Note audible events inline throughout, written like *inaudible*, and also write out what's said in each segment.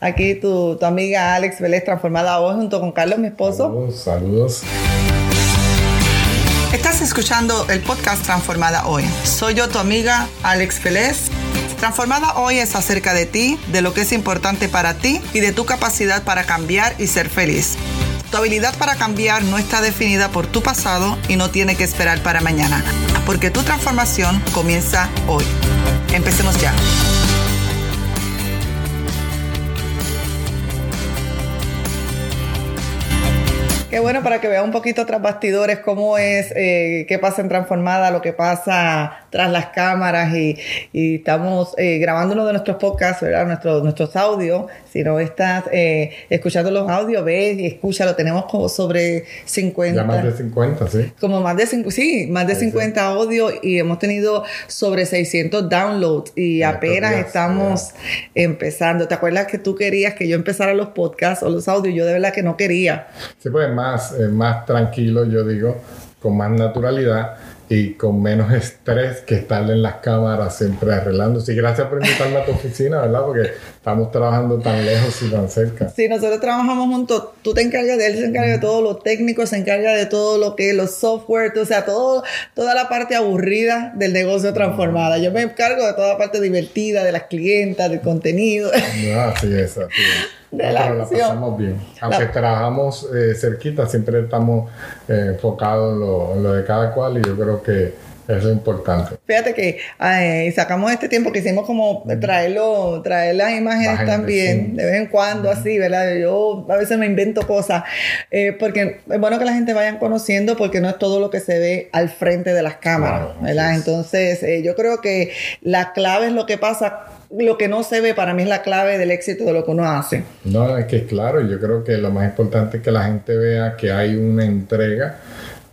Aquí tu, tu amiga Alex Vélez, transformada hoy junto con Carlos, mi esposo. Saludos, saludos. Estás escuchando el podcast Transformada Hoy. Soy yo, tu amiga Alex Vélez. Transformada Hoy es acerca de ti, de lo que es importante para ti y de tu capacidad para cambiar y ser feliz. Tu habilidad para cambiar no está definida por tu pasado y no tiene que esperar para mañana, porque tu transformación comienza hoy. Empecemos ya. Bueno para que vea un poquito tras bastidores cómo es, eh, qué pasa en Transformada, lo que pasa tras las cámaras y, y estamos eh, grabando uno de nuestros podcasts, ¿verdad? Nuestro, nuestros audios. Si no estás eh, escuchando los audios, ve y escúchalo. Tenemos como sobre 50. Ya más de 50, sí. Como más de, sí, más de 50 audios y hemos tenido sobre 600 downloads y Ya, apenas ya, estamos empezando. ¿Te acuerdas que tú querías que yo empezara los podcasts o los audios? Yo de verdad que no quería. Sí, pues más, eh, más tranquilo, yo digo, con más naturalidad y con menos estrés que estar en las cámaras siempre arreglando. Sí, gracias por invitarme a tu oficina, ¿verdad? Porque estamos trabajando tan lejos y tan cerca. Si nosotros trabajamos juntos, tú te encargas de él, se encarga de todo lo técnico, se encarga de todo lo que es los software, o sea, todo, toda la parte aburrida del negocio transformada. Yo me encargo de toda la parte divertida, de las clientas, del contenido. No, así es, así es. De la pero la acción. pasamos bien. Aunque La- trabajamos eh, cerquita, siempre estamos eh, enfocados en lo, en lo de cada cual y yo creo que eso es importante. Fíjate que ay, sacamos este tiempo que hicimos como traerlo, traer las imágenes también, sí. de vez en cuando, así, ¿verdad? Yo a veces me invento cosas, eh, porque es bueno que la gente vayan conociendo, porque no es todo lo que se ve al frente de las cámaras, Claro, ¿verdad? es. Entonces, eh, yo creo que la clave es lo que pasa, lo que no se ve para mí es la clave del éxito de lo que uno hace. No, es que claro, yo creo que lo más importante es que la gente vea que hay una entrega,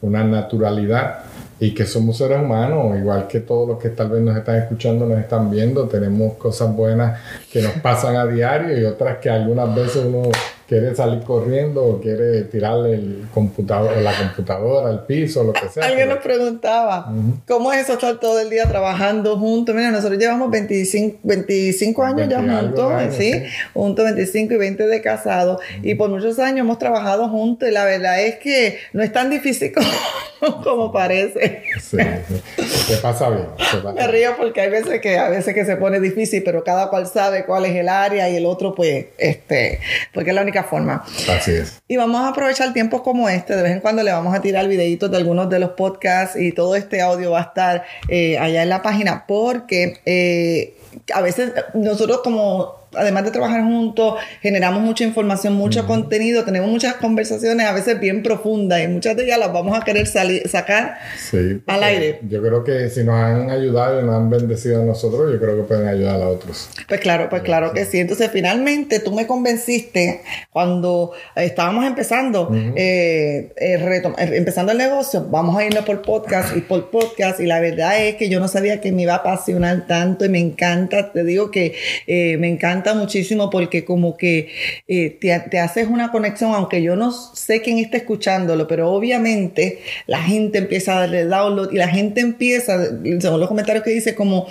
una naturalidad y que somos seres humanos, igual que todos los que tal vez nos están escuchando, nos están viendo, tenemos cosas buenas que nos pasan a diario y otras que algunas veces uno quiere salir corriendo o quiere tirarle el computador, la computadora al piso, lo que sea. Alguien pero- nos preguntaba, ¿cómo es eso estar todo el día trabajando juntos? Mira, nosotros llevamos 25, 25 años ya 20 algo juntos, años, ¿sí? sí. Juntos 25 y 20 de casados. Y por muchos años hemos trabajado juntos y la verdad es que no es tan difícil *laughs* como, como parece. Sí, sí. Se pasa bien. se pasa Me río porque hay veces que a veces que se pone difícil, pero cada cual sabe cuál es el área y el otro pues, este, porque es la única forma. Así es. Y vamos a aprovechar tiempos como este. De vez en cuando le vamos a tirar videitos de algunos de los podcasts y todo este audio va a estar eh, allá en la página porque eh, a veces nosotros como... Además de trabajar juntos, generamos mucha información, mucho contenido, tenemos muchas conversaciones a veces bien profundas y muchas de ellas las vamos a querer salir, sacar Sí, Al aire. Yo creo que si nos han ayudado y nos han bendecido a nosotros, yo creo que pueden ayudar a otros. Pues claro, pues claro que sí. Entonces, finalmente tú me convenciste cuando estábamos empezando, eh, eh, eh, empezando el negocio, vamos a irnos por podcast y por podcast. Y la verdad es que yo no sabía que me iba a apasionar tanto y me encanta, te digo que eh, me encanta muchísimo porque como que eh, te, te haces una conexión, aunque yo no sé quién está escuchándolo, pero obviamente la gente empieza a darle download y la gente empieza, según los comentarios que dice, como,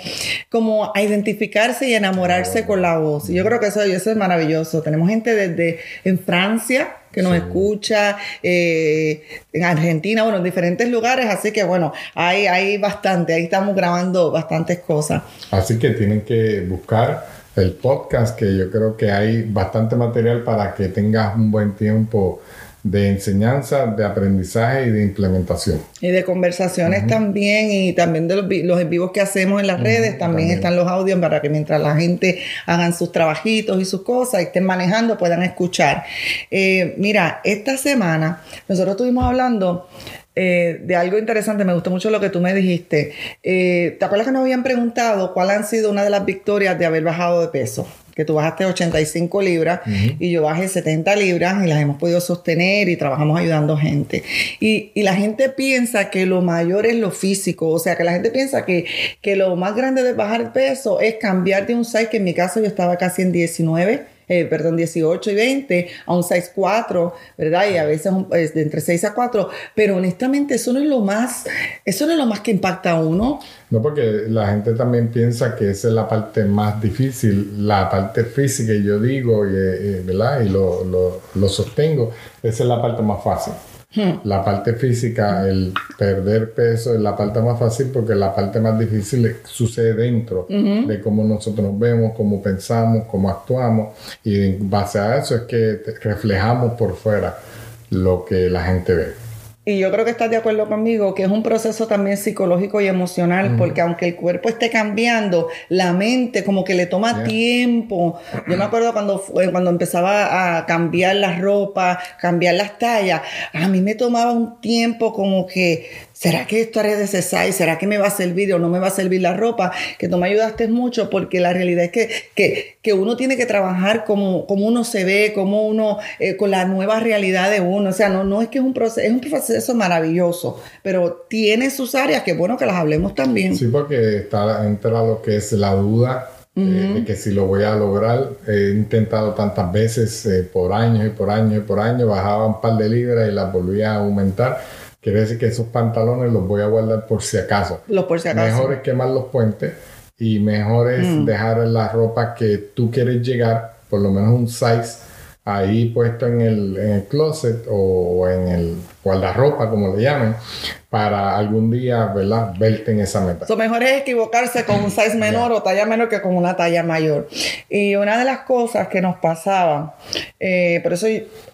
como a identificarse y enamorarse con la voz. Y yo creo que eso, eso es maravilloso. Tenemos gente desde en Francia que nos Sí. escucha, eh, en Argentina, bueno, en diferentes lugares, así que bueno, hay, hay bastante, ahí estamos grabando bastantes cosas. Así que tienen que buscar el podcast, que yo creo que hay bastante material para que tengas un buen tiempo de enseñanza, de aprendizaje y de implementación. Y de conversaciones también, y también de los, los en vivos que hacemos en las redes, también, también. están los audios para que mientras la gente hagan sus trabajitos y sus cosas y estén manejando, puedan escuchar. Eh, mira, esta semana nosotros estuvimos hablando eh, de algo interesante, me gustó mucho lo que tú me dijiste. Eh, ¿Te acuerdas que nos habían preguntado cuál han sido una de las victorias de haber bajado de peso? que tú bajaste 85 libras y yo bajé 70 libras y las hemos podido sostener y trabajamos ayudando gente. Y, y la gente piensa que lo mayor es lo físico, o sea, que la gente piensa que, que lo más grande de bajar peso es cambiar de un size, que en mi caso yo estaba casi en 19 eh, perdón, 18 y 20 a un 6, 4, ¿verdad? Y a veces de entre 6 a 4, pero honestamente eso no es lo más, eso no es lo más que impacta a uno. No, porque la gente también piensa que esa es la parte más difícil, la parte física, yo digo, y, eh, ¿verdad? Y lo, lo, lo sostengo, esa es la parte más fácil. Hmm. La parte física, el perder peso es la parte más fácil porque la parte más difícil sucede dentro de cómo nosotros nos vemos, cómo pensamos, cómo actuamos y en base a eso es que reflejamos por fuera lo que la gente ve. Y yo creo que estás de acuerdo conmigo que es un proceso también psicológico y emocional, porque aunque el cuerpo esté cambiando, la mente como que le toma tiempo. Yo me acuerdo cuando, cuando empezaba a cambiar la ropa, cambiar las tallas, a mí me tomaba un tiempo como que ¿Será que esto haré de size? ¿Será que me va a servir o no me va a servir la ropa? Que tú me ayudaste mucho porque la realidad es que, que, que uno tiene que trabajar como, como uno se ve, como uno, eh, con la nueva realidad de uno. O sea, no, no es que es un proceso, es un proceso maravilloso, pero tiene sus áreas que bueno que las hablemos también. Sí, porque está, entra lo que es la duda eh, de que si lo voy a lograr. He intentado tantas veces eh, por años y por años y por años, bajaba un par de libras y las volvía a aumentar Quiere decir que esos pantalones los voy a guardar por si acaso. Los por si acaso. Mejor es quemar los puentes y mejor es mm. dejar la ropa que tú quieres llegar, por lo menos un size, ahí puesto en el, en el closet o en el guardarropa, como le llamen, para algún día, ¿verdad?, verte en esa meta. Lo mejor es equivocarse con un size menor o talla menor que con una talla mayor. Y una de las cosas que nos pasaba, eh, por eso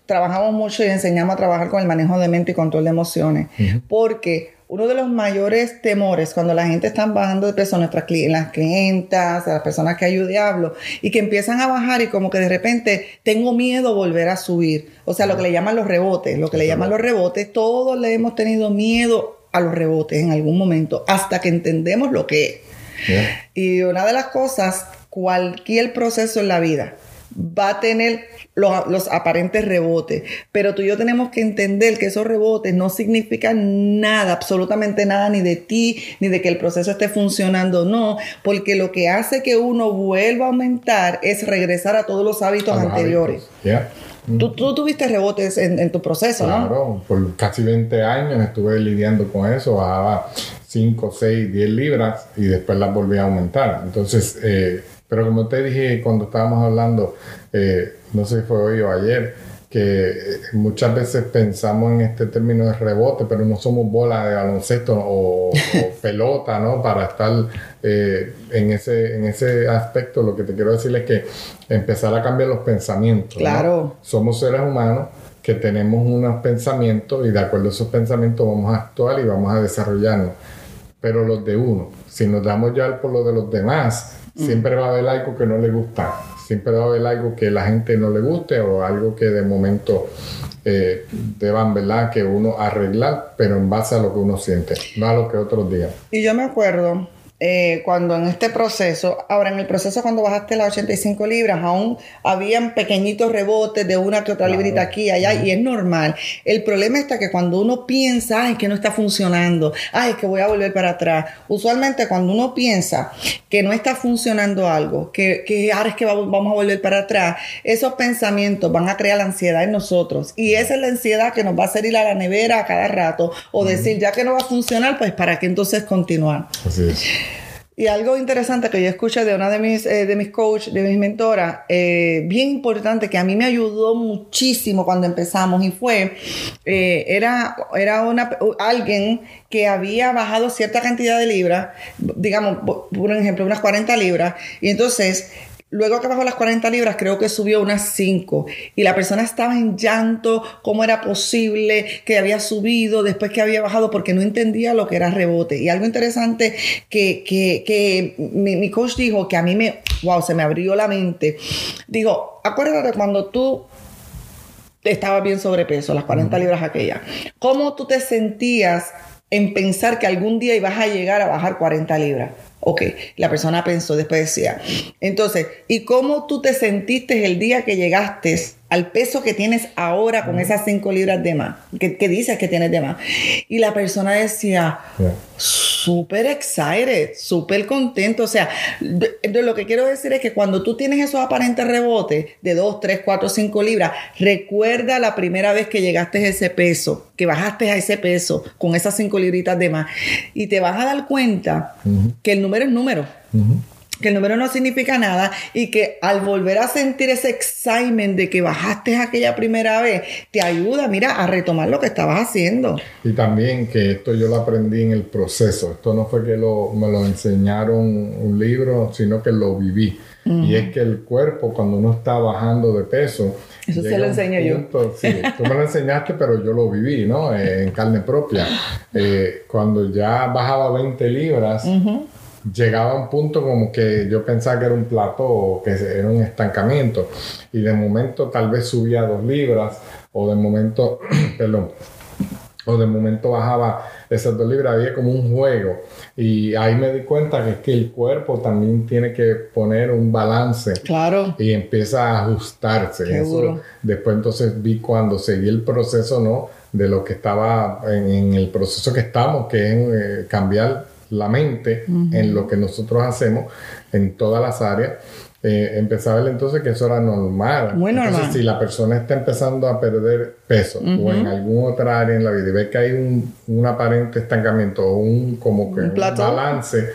trabajamos mucho y enseñamos a trabajar con el manejo de mente y control de emociones. Porque uno de los mayores temores cuando la gente está bajando de peso, nuestras las clientas, las personas que ayude hablo, y que empiezan a bajar y como que de repente tengo miedo a volver a subir. O sea, lo que le llaman los rebotes, lo que le llaman los rebotes, todos le hemos tenido miedo a los rebotes en algún momento, hasta que entendemos lo que es. Y una de las cosas, cualquier proceso en la vida, va a tener los, aparentes rebotes. Pero tú y yo tenemos que entender que esos rebotes no significan nada, absolutamente nada, ni de ti, ni de que el proceso esté funcionando, no, porque lo que hace que uno vuelva a aumentar es regresar a todos los hábitos anteriores. Tú, tú, tuviste rebotes en, tu proceso, ¿no? Claro, por casi 20 años estuve lidiando con eso, bajaba 5, 6, 10 libras y después las volví a aumentar. Entonces, eh, pero como te dije cuando estábamos hablando, eh, no sé si fue hoy o ayer, que eh, muchas veces pensamos en este término de rebote, pero no somos bola de baloncesto o, *laughs* pelota, ¿no? Para estar eh, en, ese, en ese aspecto, lo que te quiero decir es que empezar a cambiar los pensamientos. Claro. Somos seres humanos que tenemos unos pensamientos y de acuerdo a esos pensamientos vamos a actuar y vamos a desarrollarnos. Pero los de uno, si nos damos ya por lo de los demás, Siempre va a haber algo que no le gusta, siempre va a haber algo que la gente no le guste o algo que de momento eh, deban, ¿verdad? Que uno arreglar, pero en base a lo que uno siente, no a lo que otros digan. Y yo me acuerdo eh, cuando en este proceso, ahora en el proceso cuando bajaste las 85 libras, aún habían pequeñitos rebotes de una que otra librita aquí y allá, y es normal. El problema está que cuando uno piensa, ay, que no está funcionando, ay, que voy a volver para atrás. Usualmente cuando uno piensa que no está funcionando algo, que, que ahora es que vamos a volver para atrás, esos pensamientos van a crear la ansiedad en nosotros. Y esa es la ansiedad que nos va a hacer ir a la nevera a cada rato o decir, ya que no va a funcionar, pues para qué entonces continuar. Así es. Y algo interesante que yo escuché de una de mis, eh, de mis coaches, de mis mentoras, eh, bien importante, que a mí me ayudó muchísimo cuando empezamos, y fue, eh, era, era una, alguien que había bajado cierta cantidad de libras, digamos, por ejemplo, unas 40 libras, y entonces Luego que bajó las 40 libras, creo que subió unas 5. Y la persona estaba en llanto, cómo era posible que había subido después que había bajado, porque no entendía lo que era rebote. Y algo interesante que, que, que mi, mi, coach dijo, que a mí me, wow, se me abrió la mente. Digo, acuérdate cuando tú estabas bien sobrepeso, las 40 libras aquellas. ¿Cómo tú te sentías en pensar que algún día ibas a llegar a bajar 40 libras? Ok, la persona pensó, después decía. Entonces, ¿y cómo tú te sentiste el día que llegaste al peso que tienes ahora con esas 5 libras de más, que, dices que tienes de más. Y la persona decía, súper excited, súper contento. O sea, lo que quiero decir es que cuando tú tienes esos aparentes rebotes de 2, 3, 4, 5 libras, recuerda la primera vez que llegaste a ese peso, que bajaste a ese peso con esas 5 libritas de más. Y te vas a dar cuenta que el número es número que el número no significa nada y que al volver a sentir ese excitement de que bajaste aquella primera vez, te ayuda, mira, a retomar lo que estabas haciendo. Y también que esto yo lo aprendí en el proceso. Esto no fue que lo, me lo enseñaron un libro, sino que lo viví. Y es que el cuerpo, cuando uno está bajando de peso, eso se lo enseño yo. Sí, tú me lo enseñaste, pero yo lo viví, ¿no? Eh, en carne propia. Eh, cuando ya bajaba 20 libras, llegaba a un punto como que yo pensaba que era un plató o que era un estancamiento. Y de momento tal vez subía dos libras o de momento, *clears throat* perdón, o de momento bajaba esas dos libras, había como un juego. Y ahí me di cuenta que es que el cuerpo también tiene que poner un balance claro. y empieza a ajustarse. Después entonces vi cuando seguí el proceso no de lo que estaba en, el proceso que estamos que es eh, cambiar la mente en lo que nosotros hacemos en todas las áreas, eh, empezaba ver entonces que eso era normal. Muy normal. Entonces, si la persona está empezando a perder peso o en alguna otra área en la vida y ve que hay un, un aparente estancamiento o un como que un, balance,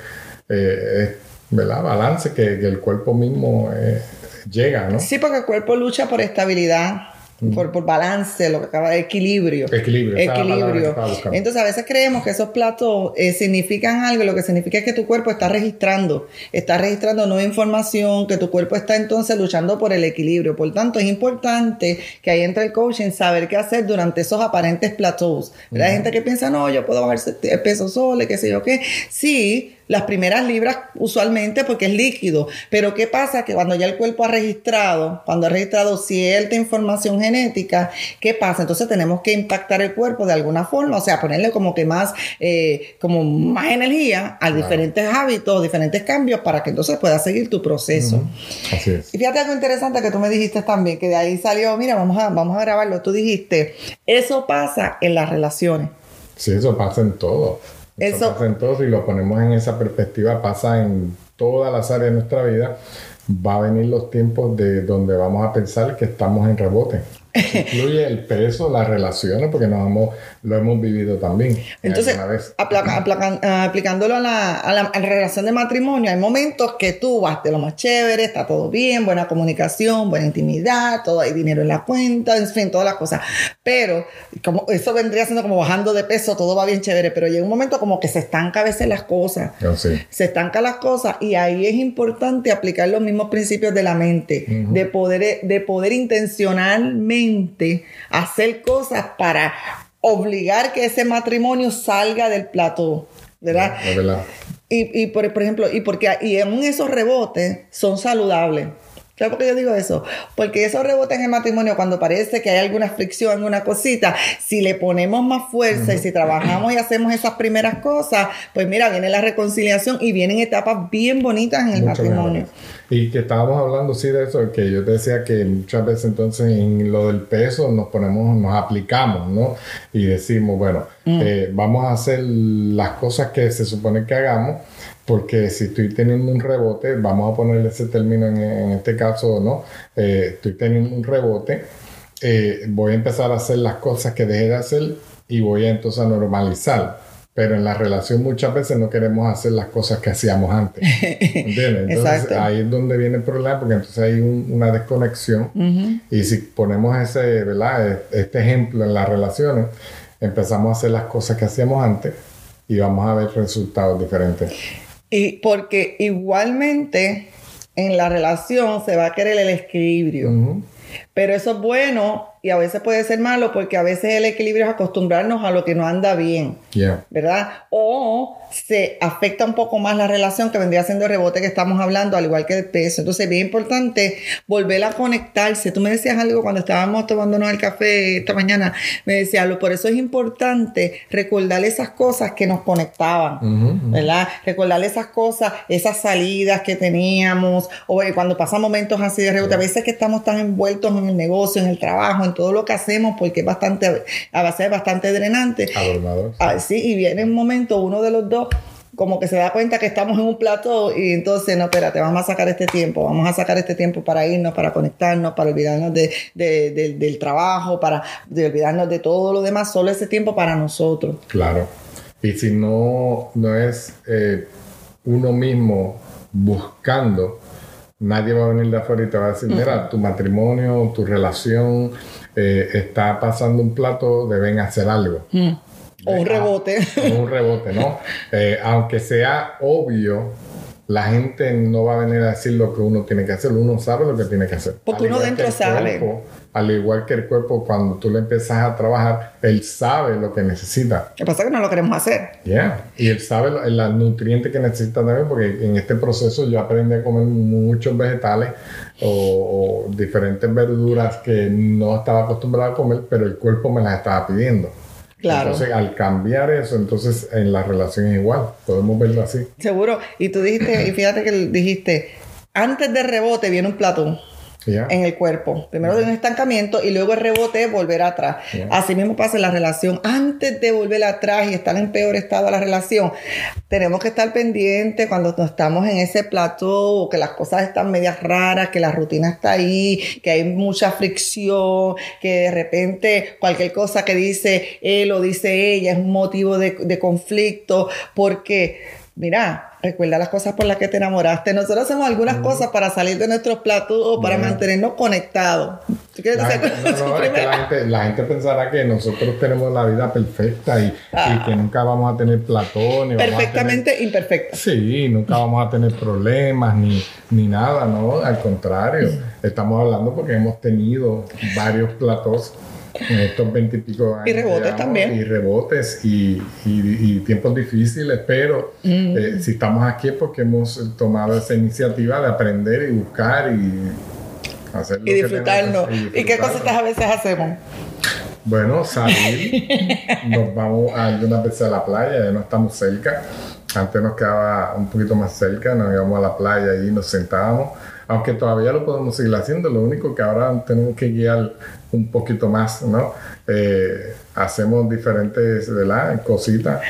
eh, ¿verdad? Balance que, el cuerpo mismo eh, llega, ¿no? Sí, porque el cuerpo lucha por estabilidad por, por, balance, lo que acaba de equilibrio. Equilibrio. Equilibrio. Entonces a veces creemos que esos platos eh, significan algo, lo que significa es que tu cuerpo está registrando, está registrando nueva información, que tu cuerpo está entonces luchando por el equilibrio. Por tanto, es importante que ahí entre el coaching, saber qué hacer durante esos aparentes platos. Hay gente que piensa, no, yo puedo bajar peso solo, qué sé yo qué. Sí, las primeras libras usualmente porque es líquido. Pero ¿qué pasa? Que cuando ya el cuerpo ha registrado, cuando ha registrado cierta información genética, ¿qué pasa? Entonces tenemos que impactar el cuerpo de alguna forma, o sea, ponerle como que más, eh, como más energía a diferentes hábitos, diferentes cambios para que entonces pueda seguir tu proceso. Así es. Y fíjate algo interesante que tú me dijiste también, que de ahí salió, mira, vamos a, vamos a grabarlo. Tú dijiste, eso pasa en las relaciones. Sí, eso pasa en todo. Eso, pasa en todo, si lo ponemos en esa perspectiva, pasa en todas las áreas de nuestra vida. Va a venir los tiempos de donde vamos a pensar que estamos en rebote. Incluye el peso, las relaciones, porque nos hemos, lo hemos vivido también. Entonces, aplicándolo a la, relación de matrimonio, hay momentos que tú vas de lo más chévere, está todo bien, buena comunicación, buena intimidad, todo hay dinero en la cuenta, en fin, todas las cosas. Pero como eso vendría siendo como bajando de peso, todo va bien chévere, pero llega un momento como que se estanca a veces las cosas. Oh, se estanca las cosas y ahí es importante aplicar los mismos principios de la mente, de poder de poder intencionalmente hacer cosas para obligar que ese matrimonio salga del plato, ¿verdad? Y, por, ejemplo, y porque y en esos rebotes son saludables. ¿Sabes por qué yo digo eso? Porque esos rebotes en el matrimonio, cuando parece que hay alguna fricción, alguna cosita, si le ponemos más fuerza y si trabajamos y hacemos esas primeras cosas, pues mira, viene la reconciliación y vienen etapas bien bonitas en el matrimonio. Y que estábamos hablando, sí, de eso, que yo te decía que muchas veces entonces en lo del peso nos ponemos, nos aplicamos, ¿no? Y decimos, bueno, mm. eh, vamos a hacer las cosas que se supone que hagamos, porque si estoy teniendo un rebote, vamos a ponerle ese término en, este caso, ¿no? Eh, estoy teniendo un rebote, eh, voy a empezar a hacer las cosas que dejé de hacer y voy a entonces a normalizar pero en la relación muchas veces no queremos hacer las cosas que hacíamos antes. *laughs* ¿Entiendes? Entonces ahí es donde viene el problema, porque entonces hay una desconexión. Y si ponemos ese, ¿verdad? E, este ejemplo en las relaciones, empezamos a hacer las cosas que hacíamos antes y vamos a ver resultados diferentes. Y porque igualmente en la relación se va a querer el equilibrio. Pero eso es bueno y a veces puede ser malo porque a veces el equilibrio es acostumbrarnos a lo que no anda bien, ¿verdad? O se afecta un poco más la relación que vendría siendo el rebote que estamos hablando, al igual que el peso. Entonces, es bien importante volver a conectarse. Tú me decías algo cuando estábamos tomándonos el café esta mañana, me decías, por eso es importante recordar esas cosas que nos conectaban, ¿verdad? Recordar esas cosas, esas salidas que teníamos, o cuando pasan momentos así de rebote, a veces que estamos tan envueltos en el negocio, en el trabajo, en todo lo que hacemos, porque es bastante, a base bastante drenante. Ah, sí, y viene un momento, uno de los dos como que se da cuenta que estamos en un plato y entonces, no, espérate, vamos a sacar este tiempo, vamos a sacar este tiempo para irnos, para conectarnos, para olvidarnos de, del trabajo, para olvidarnos de todo lo demás, solo ese tiempo para nosotros. Claro. Y si no, no es eh, uno mismo buscando, nadie va a venir de afuera y te va a decir, mira, tu matrimonio, tu relación eh, está pasando un plato, deben hacer algo. O un rebote. O un rebote, ¿no? *laughs* Eh, aunque sea obvio, la gente no va a venir a decir lo que uno tiene que hacer, uno sabe lo que tiene que hacer. Porque uno dentro sabe. al igual que el cuerpo, cuando tú le empiezas a trabajar, él sabe lo que necesita. Lo que pasa es que no lo queremos hacer. Yeah. Y él sabe los nutrientes que necesita también, porque en este proceso yo aprendí a comer muchos vegetales o diferentes verduras que no estaba acostumbrado a comer, pero el cuerpo me las estaba pidiendo. Entonces, al cambiar eso, entonces en la relación es igual. Podemos verlo así. Seguro. Y tú dijiste, y fíjate que dijiste, antes del rebote viene un en el cuerpo. Primero de un estancamiento y luego el rebote volver atrás. Así mismo pasa en la relación. Antes de volver atrás y estar en peor estado la relación, tenemos que estar pendientes cuando estamos en ese plato, que las cosas están medias raras, que la rutina está ahí, que hay mucha fricción, que de repente cualquier cosa que dice él o dice ella es un motivo de, de conflicto, porque, mira, Recuerda las cosas por las que te enamoraste. Nosotros hacemos algunas cosas para salir de nuestros platos o para mantenernos conectados. La, gente, pensará que nosotros tenemos la vida perfecta y, ah. que nunca vamos a tener platón. Perfectamente imperfecta. Sí, nunca vamos a tener problemas ni, ni nada, ¿no? Al contrario, estamos hablando porque hemos tenido varios platos en estos veintipico años. Y rebotes también. Y rebotes y, tiempos difíciles, pero mm. eh, si estamos aquí es porque hemos tomado esa iniciativa de aprender y buscar y hacer y disfrutarnos. ¿Y qué cositas a veces hacemos? Bueno, salir, *laughs* nos vamos algunas veces a la playa, ya no estamos cerca. Antes nos quedaba un poquito más cerca, nos íbamos a la playa y nos sentábamos aunque todavía lo podemos seguir haciendo, lo único que ahora tenemos que guiar un poquito más, ¿no? Eh, hacemos diferentes. Cositas.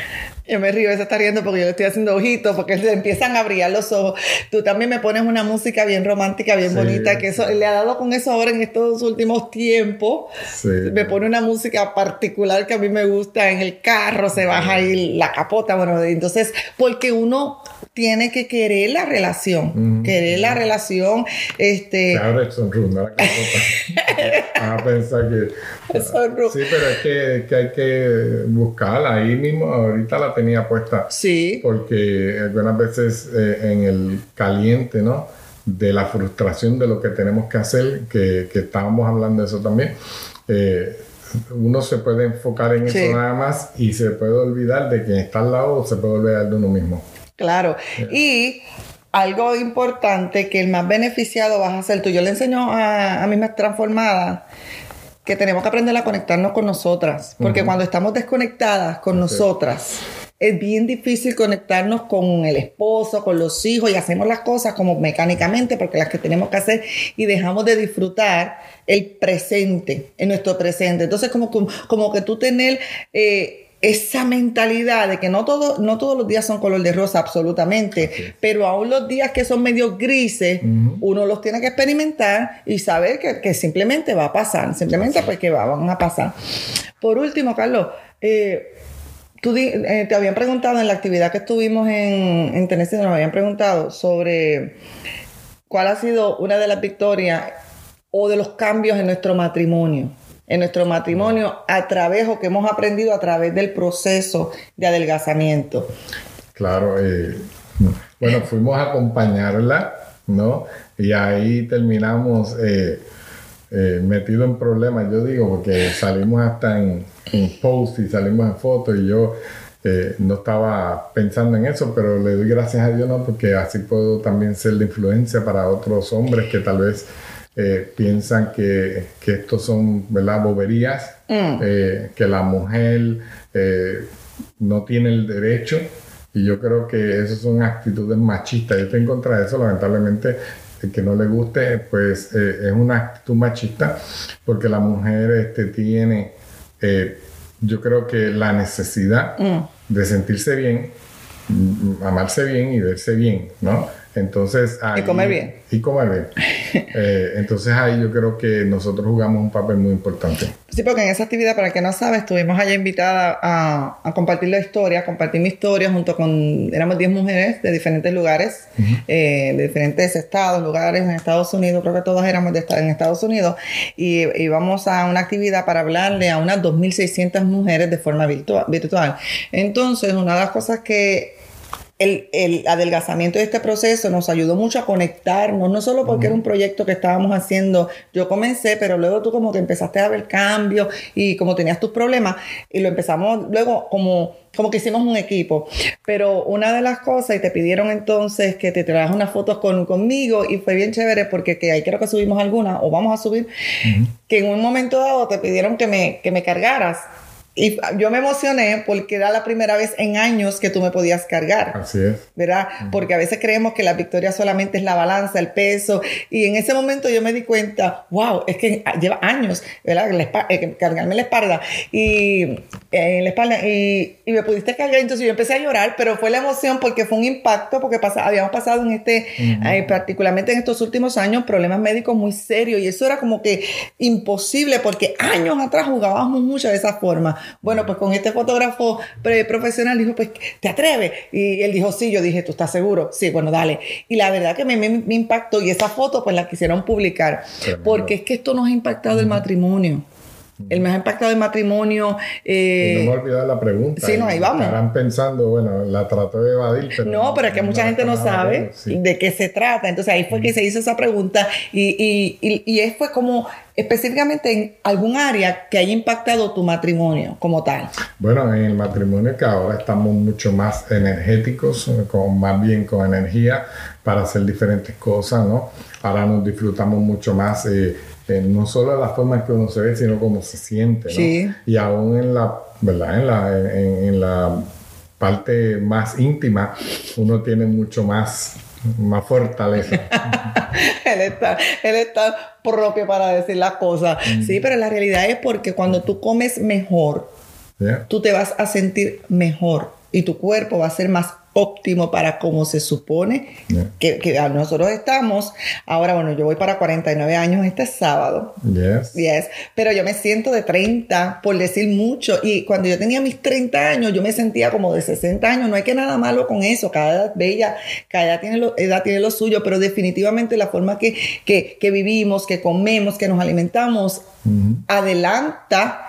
Yo me río, se está riendo porque yo le estoy haciendo ojitos, porque se empiezan a brillar los ojos. Tú también me pones una música bien romántica, bien bonita, que eso le ha dado con eso ahora en estos últimos tiempos. Sí. Me pone una música particular que a mí me gusta en el carro, se baja ahí la capota, bueno, entonces, porque uno tiene que querer la relación, querer la relación, este... Claro, es la a *laughs* pensar que... Sí, pero es que, hay que buscarla ahí mismo, ahorita la tenía puesta. Sí. Porque algunas veces eh, en el caliente, ¿no? De la frustración de lo que tenemos que hacer, que, estábamos hablando de eso también. Eh, uno se puede enfocar en eso nada más y se puede olvidar de quien está al lado o se puede olvidar de uno mismo. Claro. Y algo importante que el más beneficiado vas a ser tú. Yo le enseño a, a mis transformadas que tenemos que aprender a conectarnos con nosotras. Porque cuando estamos desconectadas con nosotras, es bien difícil conectarnos con el esposo, con los hijos y hacemos las cosas como mecánicamente porque las que tenemos que hacer y dejamos de disfrutar el presente, en nuestro presente. Entonces, como, como, que tú tener... Eh, esa mentalidad de que no, todo, no todos los días son color de rosa, absolutamente, pero aún los días que son medio grises, uno los tiene que experimentar y saber que, simplemente va a pasar, simplemente porque va, van a pasar. Por último, Carlos, eh, tú eh, te habían preguntado en la actividad que estuvimos en, en Tennessee, nos habían preguntado sobre cuál ha sido una de las victorias o de los cambios en nuestro matrimonio en nuestro matrimonio a través o que hemos aprendido a través del proceso de adelgazamiento. Claro, eh, bueno, fuimos a acompañarla, ¿no? Y ahí terminamos eh, eh, metido en problemas, yo digo, porque salimos hasta en, en post y salimos en fotos y yo eh, no estaba pensando en eso, pero le doy gracias a Dios, ¿no? Porque así puedo también ser de influencia para otros hombres que tal vez eh, piensan que, que estos son, ¿verdad? Boberías, Mm. eh, que la mujer no tiene el derecho. Y yo creo que esas son actitudes machistas. Yo estoy en contra de eso, lamentablemente. El que no le guste, pues eh, es una actitud machista, porque la mujer este, tiene, eh, yo creo que la necesidad Mm. de sentirse bien, mm, amarse bien y verse bien, ¿no? Entonces, ahí- comer bien. Y comer bien. *laughs* Eh, entonces ahí yo creo que nosotros jugamos un papel muy importante. Sí, porque en esa actividad, para el que no sabe, estuvimos allá invitada a, a compartir la historia, a compartir mi historia junto con, éramos 10 mujeres de diferentes lugares, eh, de diferentes estados, lugares en Estados Unidos, creo que todas éramos de en Estados Unidos, y íbamos a una actividad para hablarle a unas 2.600 mujeres de forma virtua- virtual. Entonces, una de las cosas que el, el adelgazamiento de este proceso nos ayudó mucho a conectarnos, no solo porque era un proyecto que estábamos haciendo, yo comencé, pero luego tú como que empezaste a ver cambios y como tenías tus problemas y lo empezamos luego como como que hicimos un equipo. Pero una de las cosas, y te pidieron entonces que te trajas unas fotos con, conmigo, y fue bien chévere porque que ahí creo que subimos algunas, o vamos a subir, que en un momento dado te pidieron que me, que me cargaras. Y yo me emocioné porque era la primera vez en años que tú me podías cargar. Así es. ¿verdad? Porque a veces creemos que la victoria solamente es la balanza, el peso, y en ese momento yo me di cuenta, wow, es que lleva años, ¿verdad? La eh, cargarme la espalda y eh, en la espalda y, y me pudiste cargar, entonces yo empecé a llorar, pero fue la emoción porque fue un impacto, porque habíamos pasado en este, eh, particularmente en estos últimos años, problemas médicos muy serios y eso era como que imposible porque años atrás jugábamos mucho de esa forma. Bueno, pues con este fotógrafo pre- profesional dijo, pues, ¿te atreves? Y él dijo, sí, yo dije, ¿tú estás seguro? Sí, bueno, dale. Y la verdad que me, me- me impactó y esa foto pues la quisieron publicar Tremendo. porque es que esto nos ha impactado el matrimonio. El ha impactado el matrimonio. eh, Y no me he olvidado la pregunta. sí, no, ahí vamos. Estarán pensando, bueno, la trató de evadir, pero. No, pero es que mucha gente no sabe sí. de qué se trata. Entonces ahí fue que se hizo esa pregunta y, y, y, y es fue como específicamente en algún área que haya impactado tu matrimonio como tal. Bueno, en el matrimonio que ahora estamos mucho más energéticos, eh, con, más bien con energía para hacer diferentes cosas, ¿no? Ahora nos disfrutamos mucho más, eh, eh, no solo la forma en que uno se ve, sino cómo se siente, ¿no? Sí. Y aún en la, ¿verdad? En la, en, en la parte más íntima, uno tiene mucho más, más fortaleza. *laughs* él, está, él está propio para decir las cosas. Sí, pero la realidad es porque cuando tú comes mejor, tú te vas a sentir mejor y tu cuerpo va a ser más óptimo para como se supone Yeah. que, que nosotros estamos. Ahora, bueno, yo voy para 49 años este sábado. Yes. Yes, pero yo me siento de 30, por decir mucho. Y cuando yo tenía mis 30 años, yo me sentía como de 60 años. No hay que nada malo con eso. Cada edad bella, cada edad tiene lo, edad tiene lo suyo, pero definitivamente la forma que, que, que vivimos, que comemos, que nos alimentamos, adelanta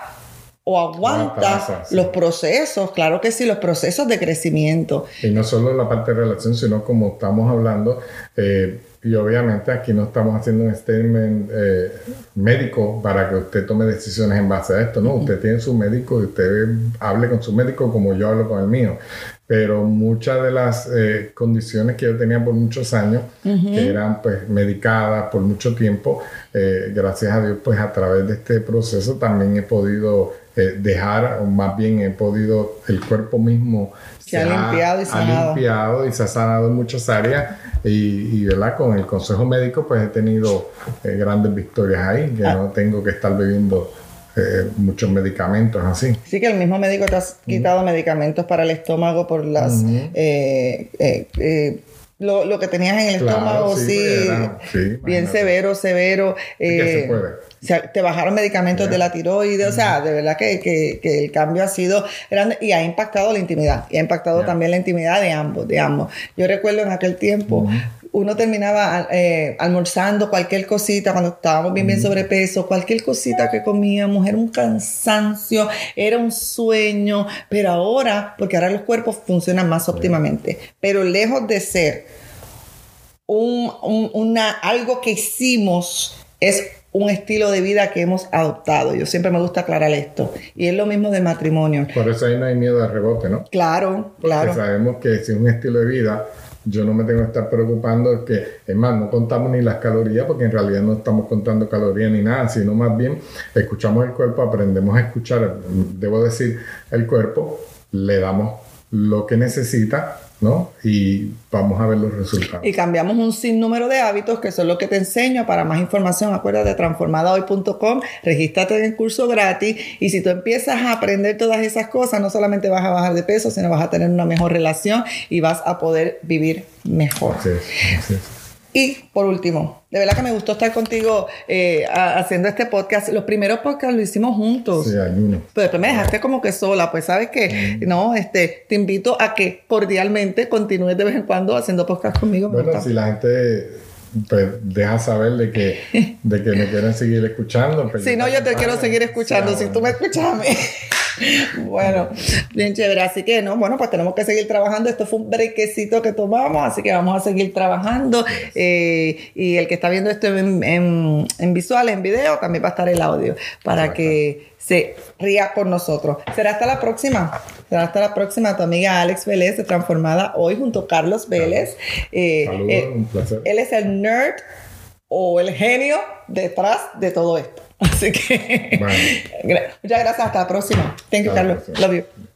o aguanta Aguanta, sí. los procesos, claro que sí, los procesos de crecimiento. Y no solo la parte de relación, sino como estamos hablando, eh, y obviamente aquí no estamos haciendo un statement eh, médico para que usted tome decisiones en base a esto, ¿no? Usted tiene su médico y usted hable con su médico como yo hablo con el mío. Pero muchas de las eh, condiciones que yo tenía por muchos años, que eran pues medicadas por mucho tiempo, eh, gracias a Dios, pues a través de este proceso también he podido eh, dejar, o más bien he podido, el cuerpo mismo Se ha limpiado y ha limpiado y se ha sanado en muchas áreas y, y, ¿verdad? con el consejo médico pues he tenido eh, grandes victorias ahí, que Ah. no tengo que estar bebiendo eh, muchos medicamentos así. Sí que el mismo médico te ha quitado medicamentos para el estómago por las... Eh, eh, eh, lo, lo que tenías en el Claro, estómago, sí, sí, era- sí, bien imagínate. severo, severo. Se eh, puede. o sea, te bajaron medicamentos de la tiroides, o sea, de verdad que, que- que el cambio ha sido grande y ha impactado la intimidad, y ha impactado también la intimidad de ambos, de ambos. Yo recuerdo en aquel tiempo, uno terminaba eh, almorzando cualquier cosita cuando estábamos bien, bien sobrepeso, cualquier cosita que comíamos, era un cansancio, era un sueño, pero ahora, porque ahora los cuerpos funcionan más óptimamente, pero lejos de ser un, un- una, algo que hicimos es un estilo de vida que hemos adoptado. Yo siempre me gusta aclarar esto. Y es lo mismo del matrimonio. Por eso ahí no hay miedo de rebote, ¿no? Claro, claro. Porque sabemos que si es un estilo de vida, yo no me tengo que estar preocupando que, es más, no contamos ni las calorías, porque en realidad no estamos contando calorías ni nada, sino más bien escuchamos el cuerpo, aprendemos a escuchar, debo decir, el cuerpo, le damos lo que necesita ¿no? Y vamos a ver los resultados. Y cambiamos un sinnúmero de hábitos que son lo que te enseño. Para más información, acuérdate de transformadahoy.com, regístrate en el curso gratis y si tú empiezas a aprender todas esas cosas, no solamente vas a bajar de peso, sino vas a tener una mejor relación y vas a poder vivir mejor. Y por último, de verdad que me gustó estar contigo eh, haciendo este podcast. Los primeros podcasts lo hicimos juntos. Sí, hay uno. Pero después me dejaste como que sola. Pues sabes que, mm. no, este, te invito a que cordialmente continúes de vez en cuando haciendo podcast conmigo. Bueno, si la gente pues, deja saber de que, de que me quieren seguir escuchando. Pues, *laughs* si no, yo te quiero seguir escuchando. si tú me escuchas a mí. *laughs* bueno, bien chévere. Así que, no, bueno, pues tenemos que seguir trabajando. Esto fue un brequecito que tomamos, así que vamos a seguir trabajando. Eh, y el que está viendo esto en, en, visual, en video, también va a estar el audio para que se ría con nosotros. Será hasta la próxima. Será hasta la próxima. Tu amiga Alex Vélez, de Transformada hoy junto a Carlos Vélez. Eh, Saludos, eh, un placer. Él es el nerd o el genio detrás de todo esto. Así que *laughs* muchas gracias. Hasta la próxima. Thank you, Carlos. Love you.